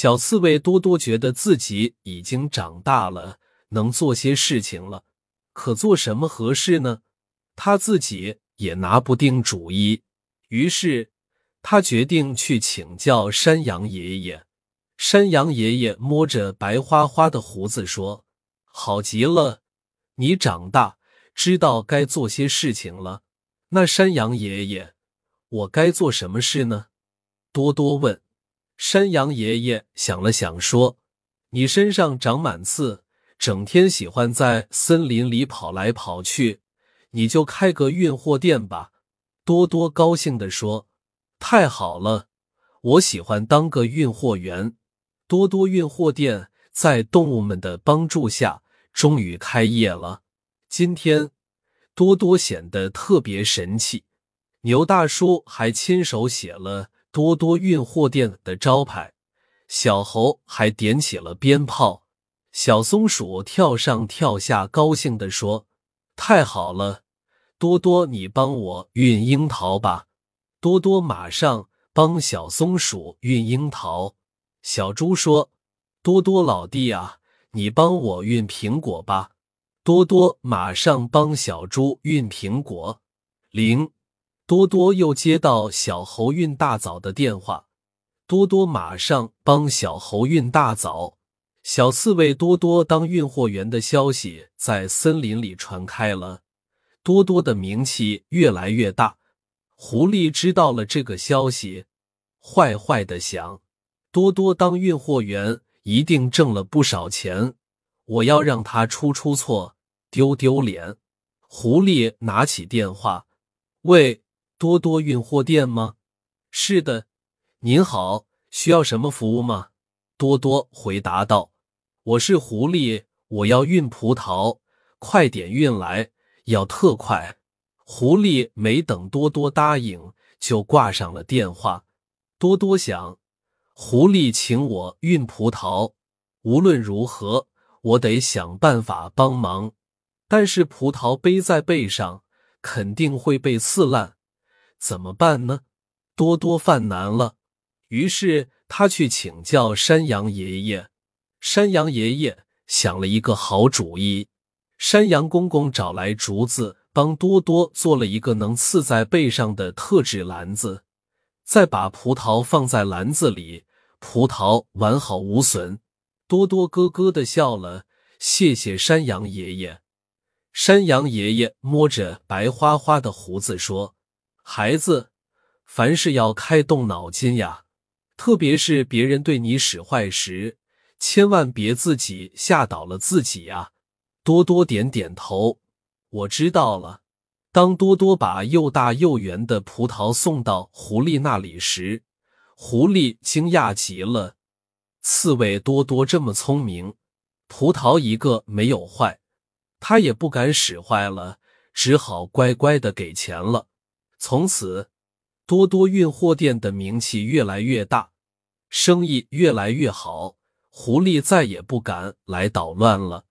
小刺猬多多觉得自己已经长大了，能做些事情了。可做什么合适呢？他自己也拿不定主意。于是他决定去请教山羊爷爷。山羊爷爷摸着白花花的胡子说：“好极了，你长大，知道该做些事情了。那山羊爷爷，我该做什么事呢？”多多问。山羊爷爷想了想说：“你身上长满刺，整天喜欢在森林里跑来跑去，你就开个运货店吧。”多多高兴地说：“太好了，我喜欢当个运货员。”多多运货店在动物们的帮助下终于开业了。今天，多多显得特别神气。牛大叔还亲手写了。多多运货店的招牌，小猴还点起了鞭炮，小松鼠跳上跳下，高兴地说：“太好了，多多，你帮我运樱桃吧。”多多马上帮小松鼠运樱桃。小猪说：“多多老弟啊，你帮我运苹果吧。”多多马上帮小猪运苹果。零。多多又接到小猴运大枣的电话，多多马上帮小猴运大枣。小刺猬多多当运货员的消息在森林里传开了，多多的名气越来越大。狐狸知道了这个消息，坏坏的想：多多当运货员一定挣了不少钱，我要让他出出错，丢丢脸。狐狸拿起电话，喂。多多运货店吗？是的，您好，需要什么服务吗？多多回答道：“我是狐狸，我要运葡萄，快点运来，要特快。”狐狸没等多多答应，就挂上了电话。多多想，狐狸请我运葡萄，无论如何，我得想办法帮忙。但是葡萄背在背上，肯定会被刺烂。怎么办呢？多多犯难了。于是他去请教山羊爷爷。山羊爷爷想了一个好主意。山羊公公找来竹子，帮多多做了一个能刺在背上的特制篮子，再把葡萄放在篮子里，葡萄完好无损。多多咯咯的笑了，谢谢山羊爷爷。山羊爷爷摸着白花花的胡子说。孩子，凡事要开动脑筋呀，特别是别人对你使坏时，千万别自己吓倒了自己呀。多多点点头，我知道了。当多多把又大又圆的葡萄送到狐狸那里时，狐狸惊讶极了。刺猬多多这么聪明，葡萄一个没有坏，他也不敢使坏了，只好乖乖的给钱了。从此，多多运货店的名气越来越大，生意越来越好，狐狸再也不敢来捣乱了。